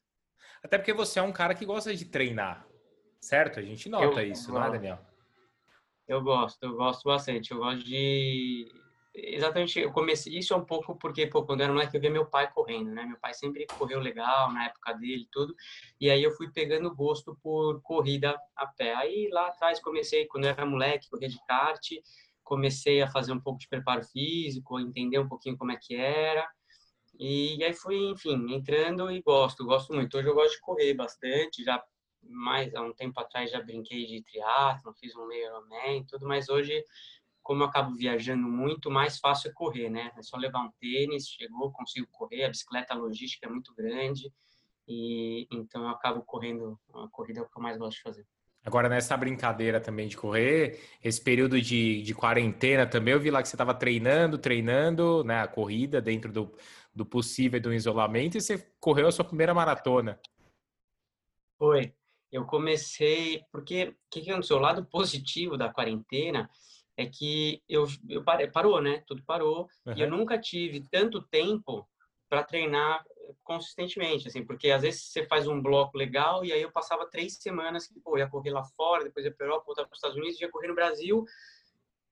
Até porque você é um cara que gosta de treinar, certo? A gente nota eu, isso, não é, Daniel? Eu gosto, eu gosto bastante. Eu gosto de exatamente, eu comecei isso é um pouco porque, pô, quando eu era moleque eu via meu pai correndo, né? Meu pai sempre correu legal na época dele tudo, e aí eu fui pegando gosto por corrida a pé. Aí lá atrás comecei, quando eu era moleque, correr de kart, comecei a fazer um pouco de preparo físico, entender um pouquinho como é que era. E aí fui, enfim, entrando e gosto, gosto muito. Hoje eu gosto de correr bastante, já mais há um tempo atrás já brinquei de triatlo, fiz um Ironman e tudo, mas hoje, como eu acabo viajando muito, mais fácil é correr, né? É só levar um tênis, chegou, consigo correr, a bicicleta a logística é muito grande, e então eu acabo correndo, a corrida é o que eu mais gosto de fazer. Agora, nessa brincadeira também de correr, esse período de, de quarentena também, eu vi lá que você estava treinando, treinando, né, a corrida dentro do, do possível do isolamento, e você correu a sua primeira maratona. Foi. Eu comecei, porque o que, que aconteceu? O lado positivo da quarentena é que eu, eu parei, parou, né? Tudo parou, uhum. e eu nunca tive tanto tempo para treinar consistentemente, assim, porque às vezes você faz um bloco legal e aí eu passava três semanas que, pô, ia correr lá fora, depois ia para Europa, voltar para os Estados Unidos, ia correr no Brasil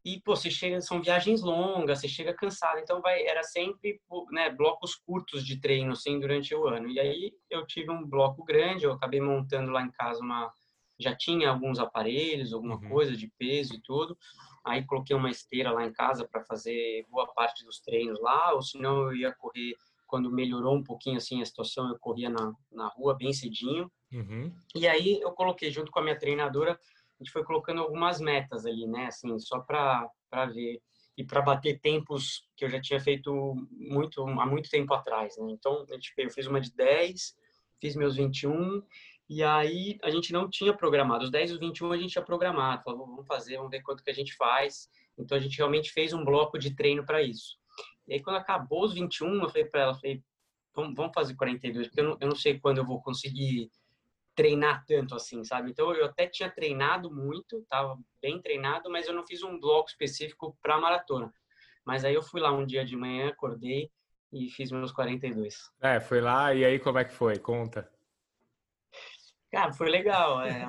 e, pô, você chega, são viagens longas, você chega cansado, então vai, era sempre, né, blocos curtos de treino, assim, durante o ano. E aí eu tive um bloco grande, eu acabei montando lá em casa uma, já tinha alguns aparelhos, alguma uhum. coisa de peso e tudo, aí coloquei uma esteira lá em casa para fazer boa parte dos treinos lá, ou senão eu ia correr quando melhorou um pouquinho assim a situação, eu corria na, na rua bem cedinho. Uhum. E aí eu coloquei junto com a minha treinadora, a gente foi colocando algumas metas ali, né, assim, só para ver e para bater tempos que eu já tinha feito muito há muito tempo atrás, né? Então, a gente, eu fiz uma de 10, fiz meus 21 e aí a gente não tinha programado. Os 10 e os 21 a gente tinha programado, falou, vamos fazer, vamos ver quanto que a gente faz. Então a gente realmente fez um bloco de treino para isso. E aí, quando acabou os 21, eu falei para ela, falei, vamos, vamos fazer 42, porque eu não, eu não sei quando eu vou conseguir treinar tanto assim, sabe? Então, eu até tinha treinado muito, tava bem treinado, mas eu não fiz um bloco específico para maratona. Mas aí eu fui lá um dia de manhã, acordei e fiz meus 42. É, foi lá e aí como é que foi? Conta. Cara, foi legal. É,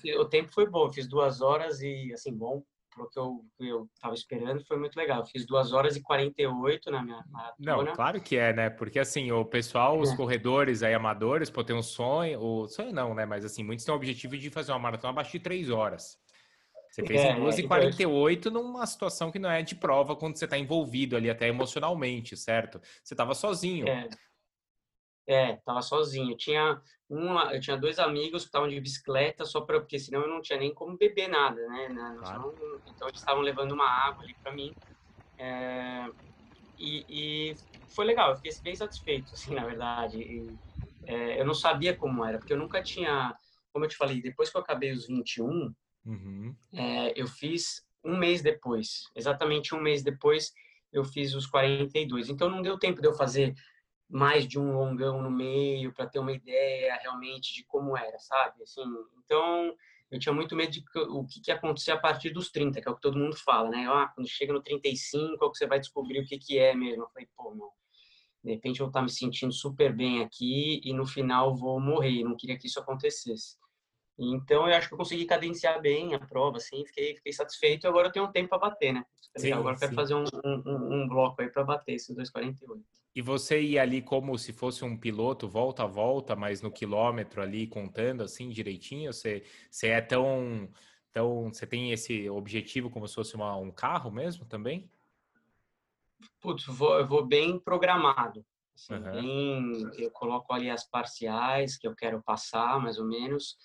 fiz, o tempo foi bom, fiz duas horas e, assim, bom, pro que eu, eu tava esperando, foi muito legal. fiz duas horas e 48 na minha maratona. Não, claro que é, né? Porque, assim, o pessoal, os é. corredores aí amadores, pô, tem um sonho, o sonho não, né? Mas, assim, muitos têm o objetivo de fazer uma maratona abaixo de três horas. Você fez é, em 2h48 então... numa situação que não é de prova quando você está envolvido ali, até emocionalmente, certo? Você estava sozinho. É. É, tava sozinho. Eu tinha uma, eu tinha dois amigos que estavam de bicicleta só para porque senão eu não tinha nem como beber nada, né? Claro. Então eles estavam levando uma água ali para mim. É, e, e, foi legal. Eu fiquei bem satisfeito, assim, na verdade. E, é, eu não sabia como era, porque eu nunca tinha, como eu te falei, depois que eu acabei os 21, uhum. é, eu fiz um mês depois, exatamente um mês depois, eu fiz os 42. Então não deu tempo de eu fazer mais de um longão no meio para ter uma ideia realmente de como era, sabe? Assim, então eu tinha muito medo de o que, que ia acontecer a partir dos 30, que é o que todo mundo fala, né? Ah, quando chega no 35 é que você vai descobrir o que, que é mesmo. Eu falei, pô, não. De repente eu vou estar me sentindo super bem aqui e no final vou morrer. Não queria que isso acontecesse. Então, eu acho que eu consegui cadenciar bem a prova, assim, fiquei, fiquei satisfeito. Agora eu tenho um tempo para bater, né? Sim, agora eu quero fazer um, um, um, bloco aí para bater esses 2,48. E você ia ali como se fosse um piloto, volta a volta, mas no quilômetro ali, contando assim direitinho? Você, você é tão, tão. Você tem esse objetivo como se fosse uma, um carro mesmo também? Putz, vou, eu vou bem programado. Assim, uhum. bem, eu coloco ali as parciais que eu quero passar, mais ou menos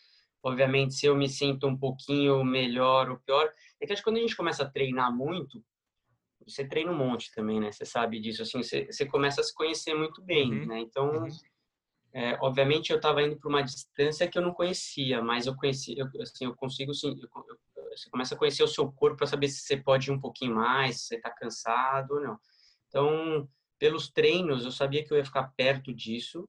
Obviamente, se eu me sinto um pouquinho melhor ou pior, é que acho que quando a gente começa a treinar muito, você treina um monte também, né? Você sabe disso, assim, você, você começa a se conhecer muito bem, uhum. né? Então, uhum. é, obviamente, eu estava indo para uma distância que eu não conhecia, mas eu conheci, eu, assim, eu consigo, sim, eu, eu, você começa a conhecer o seu corpo para saber se você pode ir um pouquinho mais, se você está cansado ou não. Então, pelos treinos, eu sabia que eu ia ficar perto disso,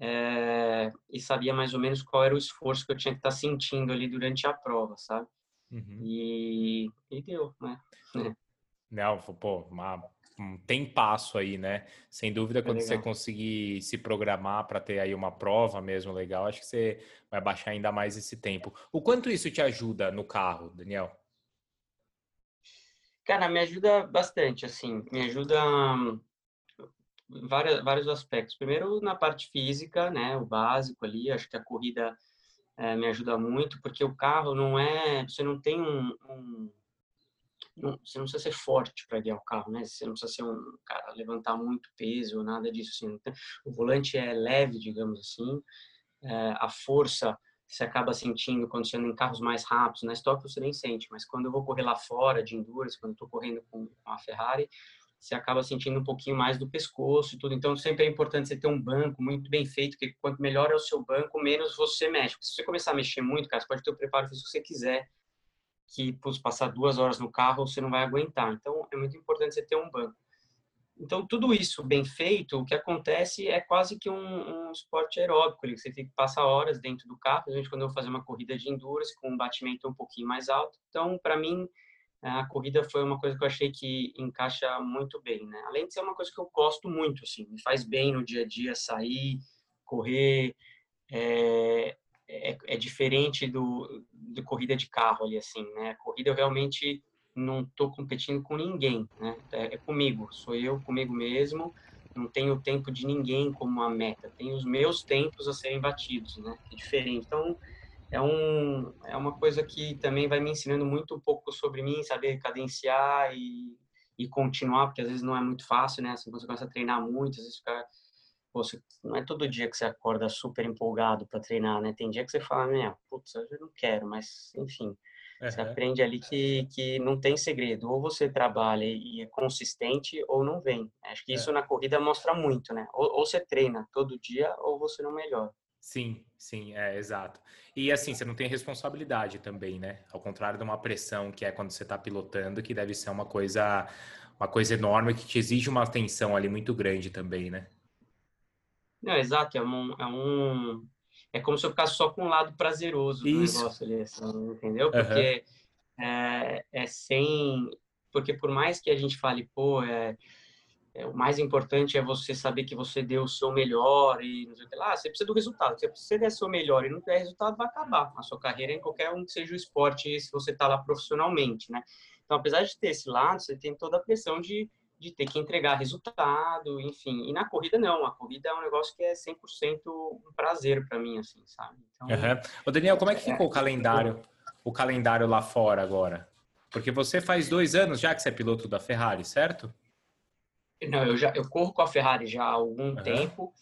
é, e sabia mais ou menos qual era o esforço que eu tinha que estar tá sentindo ali durante a prova, sabe? Uhum. E, e deu, né? Não, pô, uma, tem passo aí, né? Sem dúvida, é quando é você conseguir se programar para ter aí uma prova mesmo legal, acho que você vai baixar ainda mais esse tempo. O quanto isso te ajuda no carro, Daniel? Cara, me ajuda bastante, assim, me ajuda vários, vários aspectos. Primeiro, na parte física, né, o básico ali, acho que a corrida é, me ajuda muito, porque o carro não é, você não tem um, um você não precisa ser forte para guiar o carro, né? Você não precisa ser um cara levantar muito peso, nada disso. Assim. O volante é leve, digamos assim. É, a força você acaba sentindo quando você anda em carros mais rápidos. Na Stock você nem sente, mas quando eu vou correr lá fora de endurance, quando estou correndo com, com a Ferrari, você acaba sentindo um pouquinho mais do pescoço e tudo. Então, sempre é importante você ter um banco muito bem feito, porque quanto melhor é o seu banco, menos você mexe. Porque se você começar a mexer muito, cara, você pode ter o preparo que você quiser, que pus, passar duas horas no carro, você não vai aguentar. Então, é muito importante você ter um banco. Então, tudo isso bem feito, o que acontece é quase que um, um esporte aeróbico, ali, que você tem que passar horas dentro do carro, principalmente quando eu vou fazer uma corrida de endurance com um batimento um pouquinho mais alto. Então, para mim, a corrida foi uma coisa que eu achei que encaixa muito bem, né? Além de ser uma coisa que eu gosto muito, assim, me faz bem no dia a dia sair, correr, é, é, é diferente do de corrida de carro ali, assim, né? Corrida eu realmente não estou competindo com ninguém, né? É, é, comigo, sou eu comigo mesmo, não tenho o tempo de ninguém como uma meta, tenho os meus tempos a serem batidos, né? É diferente. Então, é, um, é uma coisa que também vai me ensinando muito um pouco sobre mim, saber cadenciar e, e continuar, porque às vezes não é muito fácil, né? Assim, você começa a treinar muito, às vezes fica, você, não é todo dia que você acorda super empolgado para treinar, né? Tem dia que você fala, né, putz, eu não quero, mas enfim. Uhum. Você aprende ali que, que não tem segredo. Ou você trabalha e é consistente ou não vem. Acho que isso é. na corrida mostra muito, né? Ou, ou você treina todo dia ou você não melhora. Sim, sim, é exato. E assim, você não tem responsabilidade também, né? Ao contrário de uma pressão que é quando você está pilotando, que deve ser uma coisa, uma coisa enorme que te exige uma atenção ali muito grande também, né? Não, exato, é um, é um é como se eu ficasse só com um lado prazeroso do Isso. negócio ali, assim, entendeu? Porque uhum. é, é sem porque por mais que a gente fale, pô, é, é, o mais importante é você saber que você deu o seu melhor e não sei o que lá, você precisa do resultado. Se você der o seu melhor e não der resultado, vai acabar a sua carreira em qualquer um que seja o esporte, se você está lá profissionalmente, né? Então, apesar de ter esse lado, você tem toda a pressão de, de ter que entregar resultado, enfim. E na corrida, não. A corrida é um negócio que é 100% um prazer para mim, assim, sabe? Então, uhum. Ô, Daniel, como é que ficou é, o calendário, o calendário lá fora agora? Porque você faz dois anos já que você é piloto da Ferrari, certo? Não, eu já eu corro com a Ferrari já há algum uhum. tempo,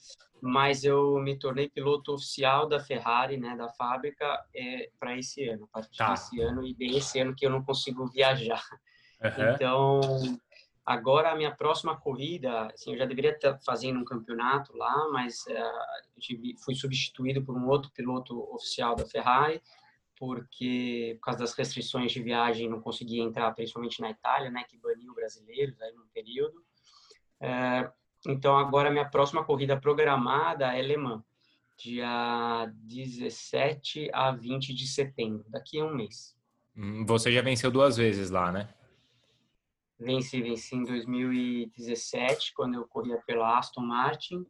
mas eu me tornei piloto oficial da Ferrari, né, da fábrica, é, para esse ano, a partir tá. desse ano e bem esse ano que eu não consigo viajar. Uhum. Então, agora a minha próxima corrida, assim, eu já deveria estar fazendo um campeonato lá, mas uh, fui substituído por um outro piloto oficial da Ferrari, porque por causa das restrições de viagem não conseguia entrar, principalmente na Itália, né, que baniu brasileiros aí num período. É, então, agora minha próxima corrida programada é Le Mans, dia 17 a 20 de setembro, daqui a um mês. Hum, você já venceu duas vezes lá, né? Venci, venci em 2017, quando eu corria pela Aston Martin,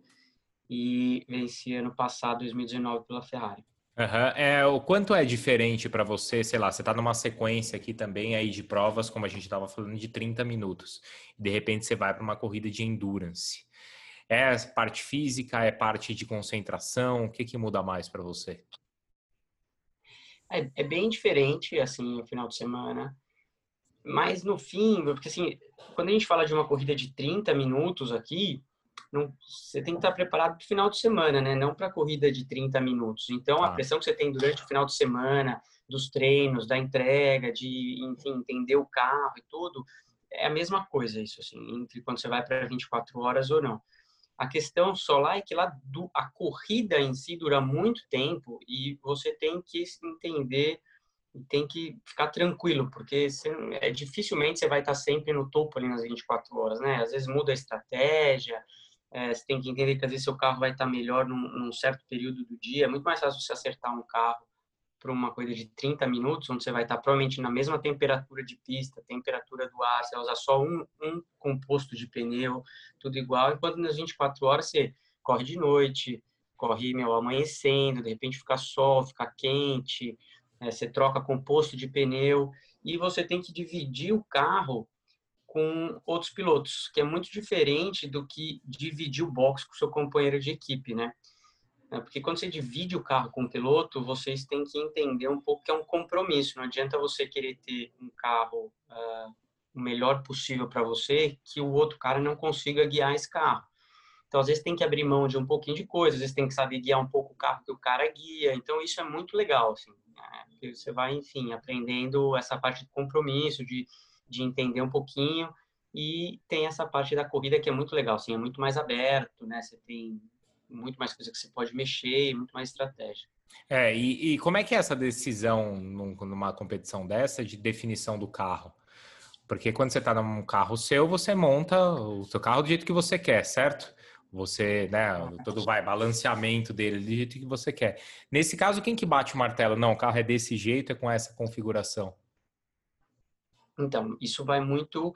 e venci ano passado, 2019, pela Ferrari. Uhum. É, o quanto é diferente para você, sei lá, você está numa sequência aqui também aí de provas, como a gente estava falando, de 30 minutos. De repente você vai para uma corrida de endurance. É parte física, é parte de concentração? O que, que muda mais para você? É, é, bem diferente, assim, no final de semana. Mas no fim, porque assim, quando a gente fala de uma corrida de 30 minutos aqui, não, você tem que estar preparado para o final de semana, né? Não para a corrida de 30 minutos. Então, a pressão que você tem durante o final de semana, dos treinos, da entrega, de, enfim, entender o carro e tudo, é a mesma coisa isso, assim, entre quando você vai para 24 horas ou não. A questão só lá é que lá do, a corrida em si dura muito tempo e você tem que entender tem que ficar tranquilo, porque você, é, dificilmente você vai estar sempre no topo ali nas 24 horas, né? Às vezes muda a estratégia, é, você tem que entender que às vezes seu carro vai estar melhor num, num certo período do dia. É muito mais fácil você acertar um carro para uma corrida de 30 minutos, onde você vai estar provavelmente na mesma temperatura de pista, temperatura do ar, você vai usar só um, um composto de pneu, tudo igual, enquanto nas 24 horas você corre de noite, corre meu, amanhecendo, de repente fica sol, fica quente, é, você troca composto de pneu, e você tem que dividir o carro com outros pilotos, que é muito diferente do que dividir o box com seu companheiro de equipe, né? É, porque quando você divide o carro com o piloto, vocês têm que entender um pouco que é um compromisso. Não adianta você querer ter um carro uh, o melhor possível para você, que o outro cara não consiga guiar esse carro. Então, às vezes, tem que abrir mão de um pouquinho de coisa, às vezes, tem que saber guiar um pouco o carro que o cara guia. Então, isso é muito legal, assim, né? você vai, enfim, aprendendo essa parte de compromisso, de de entender um pouquinho. E tem essa parte da corrida que é muito legal, assim, é muito mais aberto, né? Você tem muito mais coisa que você pode mexer, muito mais estratégia. É, e, e como é que é essa decisão numa competição dessa de definição do carro? Porque quando você está num carro seu, você monta o seu carro do jeito que você quer, certo? Você, né, todo vai, balanceamento dele do jeito que você quer. Nesse caso, quem que bate o martelo? Não, o carro é desse jeito, é com essa configuração. Então, isso vai muito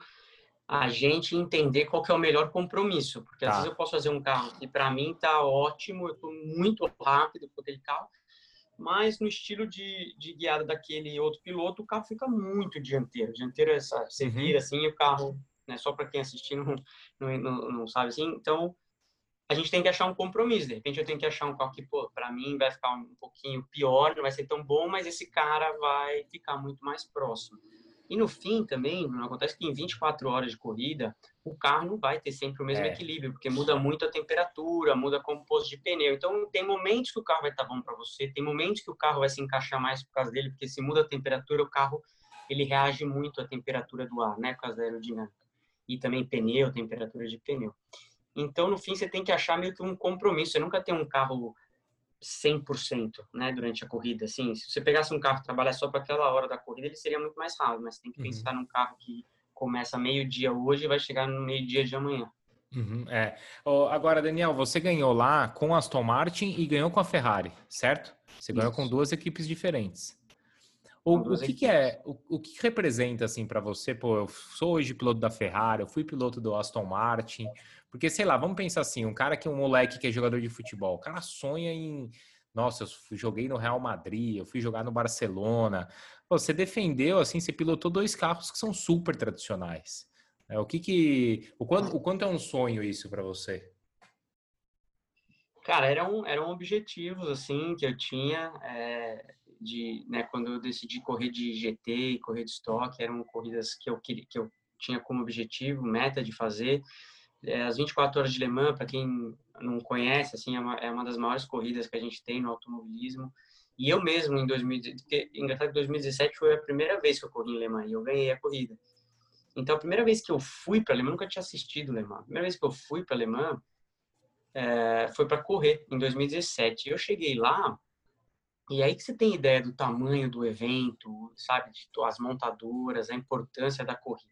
a gente entender qual que é o melhor compromisso, porque tá. às vezes eu posso fazer um carro que para mim tá ótimo, eu tô muito rápido com aquele carro, mas no estilo de, de guiada daquele outro piloto, o carro fica muito dianteiro. Dianteiro é essa, você uhum. vira assim e o carro, né, só para quem assistir não, não, não, não, sabe assim, então a gente tem que achar um compromisso. De repente eu tenho que achar um carro que, pô, para mim vai ficar um pouquinho pior, não vai ser tão bom, mas esse cara vai ficar muito mais próximo. E no fim também, acontece que em 24 horas de corrida, o carro não vai ter sempre o mesmo é. equilíbrio, porque muda muito a temperatura, muda a composto de pneu. Então, tem momentos que o carro vai estar bom para você, tem momentos que o carro vai se encaixar mais por causa dele, porque se muda a temperatura, o carro ele reage muito à temperatura do ar, né, por causa da aerodinâmica. E também pneu, temperatura de pneu. Então, no fim, você tem que achar meio que um compromisso. Você nunca tem um carro 100%, né, durante a corrida. Assim, se você pegasse um carro que trabalha só para aquela hora da corrida, ele seria muito mais rápido, mas tem que uhum. pensar num carro que começa meio-dia hoje e vai chegar no meio-dia de amanhã. Uhum, é. Oh, agora, Daniel, você ganhou lá com a Aston Martin e ganhou com a Ferrari, certo? Você Isso. ganhou com duas equipes diferentes. O, o que, que, é, o, o que representa assim para você? Pô, eu sou hoje piloto da Ferrari, eu fui piloto do Aston Martin, porque sei lá, vamos pensar assim, um cara que é um moleque que é jogador de futebol, o cara sonha em, nossa, eu joguei no Real Madrid, eu fui jogar no Barcelona. Pô, você defendeu assim, você pilotou dois carros que são super tradicionais. É, o que que, o quanto, o quanto é um sonho isso para você? Cara, eram, eram objetivos, assim, que eu tinha, é, de, né, quando eu decidi correr de GT e correr de estoque, eram corridas que eu, queria, que eu tinha como objetivo, meta de fazer. É, as 24 horas de Le Mans, para quem não conhece, assim, é uma, é uma das maiores corridas que a gente tem no automobilismo. E eu mesmo, em 2017, engraçado 2017 foi a primeira vez que eu corri em Le Mans e eu ganhei a corrida. Então, a primeira vez que eu fui para Le Mans, nunca tinha assistido Le Mans. A primeira vez que eu fui para Le Mans, é, foi para correr em 2017. Eu cheguei lá e aí que você tem ideia do tamanho do evento, sabe, de as montadoras, a importância da corrida.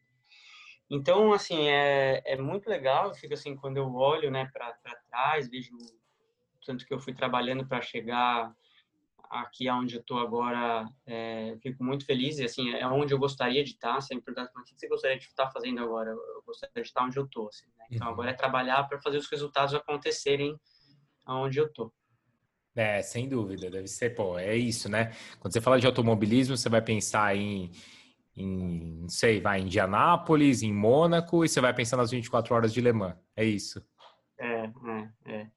Então, assim, é, é muito legal, fica assim, quando eu olho, né, para trás, vejo tanto que eu fui trabalhando para chegar aqui aonde eu estou agora, é, fico muito feliz, e assim, é onde eu gostaria de estar, você me perguntar o que você gostaria de estar fazendo agora, eu gostaria de estar onde eu estou, assim, né? Então, uhum. agora é trabalhar para fazer os resultados acontecerem aonde eu estou. É, sem dúvida, deve ser, pô, é isso, né? Quando você fala de automobilismo, você vai pensar em, em não sei, vai em Indianápolis, em Mônaco, e você vai pensar nas 24 horas de Le Mans, é isso. É, é, é.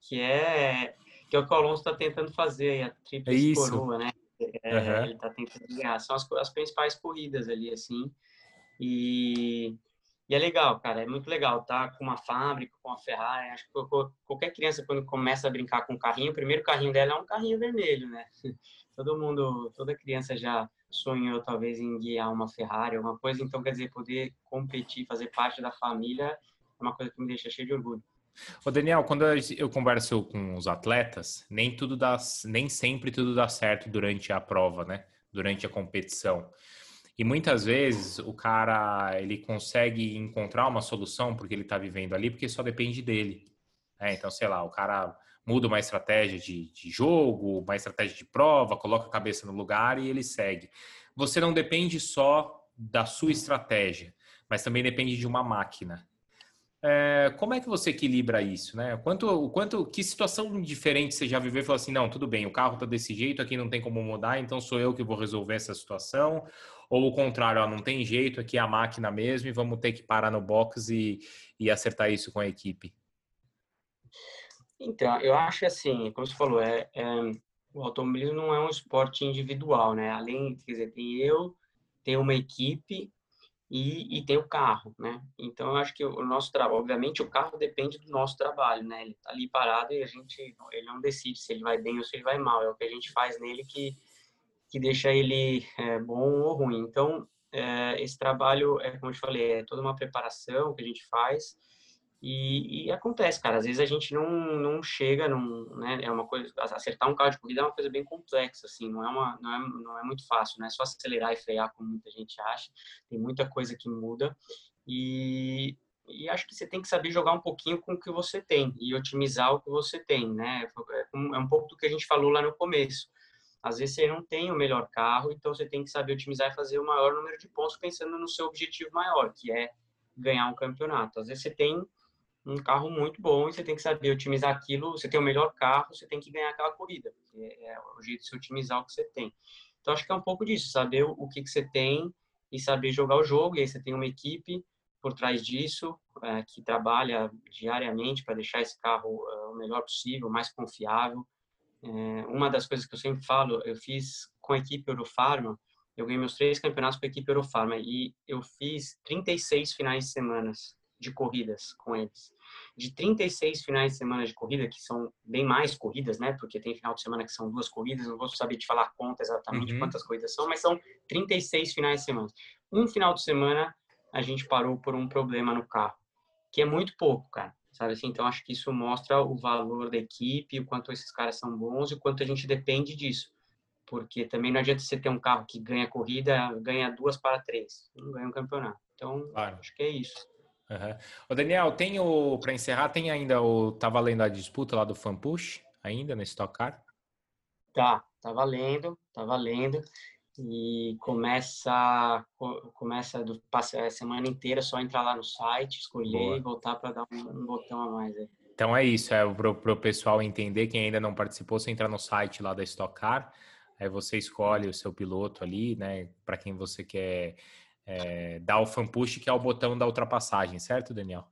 Que é, que é o que o Alonso está tentando fazer, a tríplice é coroa, né? É, uhum. Ele está tentando ganhar. São as, as principais corridas ali, assim. E, e é legal, cara, é muito legal, tá? Com uma fábrica, com a Ferrari. Acho que qualquer criança, quando começa a brincar com um carrinho, o primeiro carrinho dela é um carrinho vermelho, né? Todo mundo, toda criança já sonhou, talvez, em guiar uma Ferrari, alguma coisa. Então, quer dizer, poder competir, fazer parte da família, é uma coisa que me deixa cheio de orgulho. Ô Daniel, quando eu converso com os atletas, nem tudo dá, nem sempre tudo dá certo durante a prova, né? Durante a competição. E muitas vezes o cara ele consegue encontrar uma solução porque ele está vivendo ali, porque só depende dele. Né? Então, sei lá, o cara muda uma estratégia de, de jogo, uma estratégia de prova, coloca a cabeça no lugar e ele segue. Você não depende só da sua estratégia, mas também depende de uma máquina. É, como é que você equilibra isso, né? Quanto, quanto, que situação diferente você já viveu falou assim, não, tudo bem, o carro está desse jeito, aqui não tem como mudar, então sou eu que vou resolver essa situação, ou o contrário, ó, não tem jeito, aqui é a máquina mesmo e vamos ter que parar no box e, e acertar isso com a equipe. Então, eu acho assim, como você falou, é, é, o automobilismo não é um esporte individual, né? Além, quer dizer, tem eu, tem uma equipe e, e, tem o carro, né? Então, eu acho que o nosso trabalho, obviamente, o carro depende do nosso trabalho, né? Ele tá ali parado e a gente, ele não decide se ele vai bem ou se ele vai mal. É o que a gente faz nele que, que deixa ele é, bom ou ruim. Então, é, esse trabalho, é como eu te falei, é toda uma preparação que a gente faz e, e, acontece, cara. Às vezes a gente não, não chega, não, né? É uma coisa. Acertar um carro de corrida é uma coisa bem complexa, assim. Não é, uma, não é, não é muito fácil, não é só acelerar e frear, como muita gente acha. Tem muita coisa que muda. E, e acho que você tem que saber jogar um pouquinho com o que você tem e otimizar o que você tem, né? É, é um pouco do que a gente falou lá no começo. Às vezes você não tem o melhor carro, então você tem que saber otimizar e fazer o maior número de pontos pensando no seu objetivo maior, que é ganhar um campeonato. Às vezes você tem um carro muito bom e você tem que saber otimizar aquilo. Você tem o melhor carro, você tem que ganhar aquela corrida, é o jeito de se otimizar o que você tem. Então, acho que é um pouco disso, saber o que, que você tem e saber jogar o jogo. E aí você tem uma equipe por trás disso, é, que trabalha diariamente para deixar esse carro é, o melhor possível, mais confiável. É, uma das coisas que eu sempre falo, eu fiz com a equipe Eurofarma, eu ganhei meus três campeonatos com a equipe Eurofarma e eu fiz 36 finais de semana de corridas com eles. De 36 finais de semana de corrida, que são bem mais corridas, né? Porque tem final de semana que são duas corridas, não vou saber te falar a conta exatamente uhum. quantas corridas são, mas são 36 finais de semana. Um final de semana a gente parou por um problema no carro, que é muito pouco, cara. Sabe assim? Então acho que isso mostra o valor da equipe, o quanto esses caras são bons e o quanto a gente depende disso. Porque também não adianta você ter um carro que ganha corrida, ganha duas para três, não ganha um campeonato. Então, claro. acho que é isso. Uhum. O Daniel, tem o para encerrar, tem ainda o tá valendo a disputa lá do Fan Push ainda no Stock Car? Tá, tá valendo, tá valendo. E começa começa do passa a semana inteira só entrar lá no site, escolher Boa. e voltar para dar um, um, botão a mais aí. Então é isso, é para o pessoal entender, quem ainda não participou, você entra no site lá da Stock Car, aí você escolhe o seu piloto ali, né, para quem você quer é, dar o fan push, que é o botão da ultrapassagem, certo, Daniel?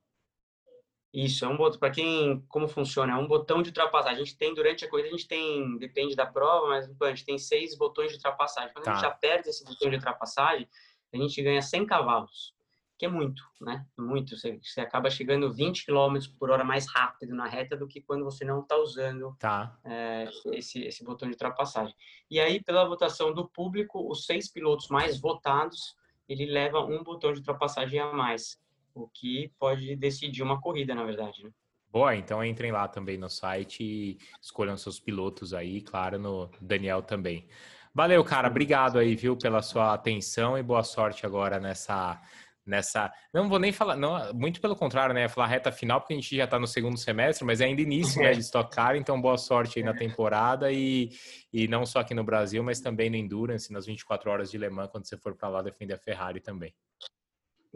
Isso, é um botão, para quem, como funciona, é um botão de ultrapassagem. A gente tem, durante a corrida, a gente tem, depende da prova, mas a gente tem seis botões de ultrapassagem. Quando tá. a gente aperta esse botão de ultrapassagem, a gente ganha 100 cavalos, que é muito, né? Muito. Você, você acaba chegando 20 km por hora mais rápido na reta do que quando você não está usando tá. é, esse, esse botão de ultrapassagem. E aí, pela votação do público, os seis pilotos mais votados, ele leva um botão de ultrapassagem a mais o que pode decidir uma corrida, na verdade. Né? Boa, então entrem lá também no site e escolham seus pilotos aí, claro, no Daniel também. Valeu, cara, obrigado aí, viu, pela sua atenção e boa sorte agora nessa nessa. Não vou nem falar, não, muito pelo contrário, né? Falar reta final, porque a gente já está no segundo semestre, mas é ainda início né, de Stock Car, então boa sorte aí na temporada e, e não só aqui no Brasil, mas também no Endurance, nas 24 horas de Le Mans, quando você for para lá defender a Ferrari também.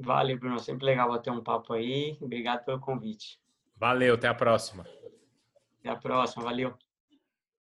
Valeu, Bruno. Sempre legal bater um papo aí. Obrigado pelo convite. Valeu, até a próxima. Até a próxima, valeu.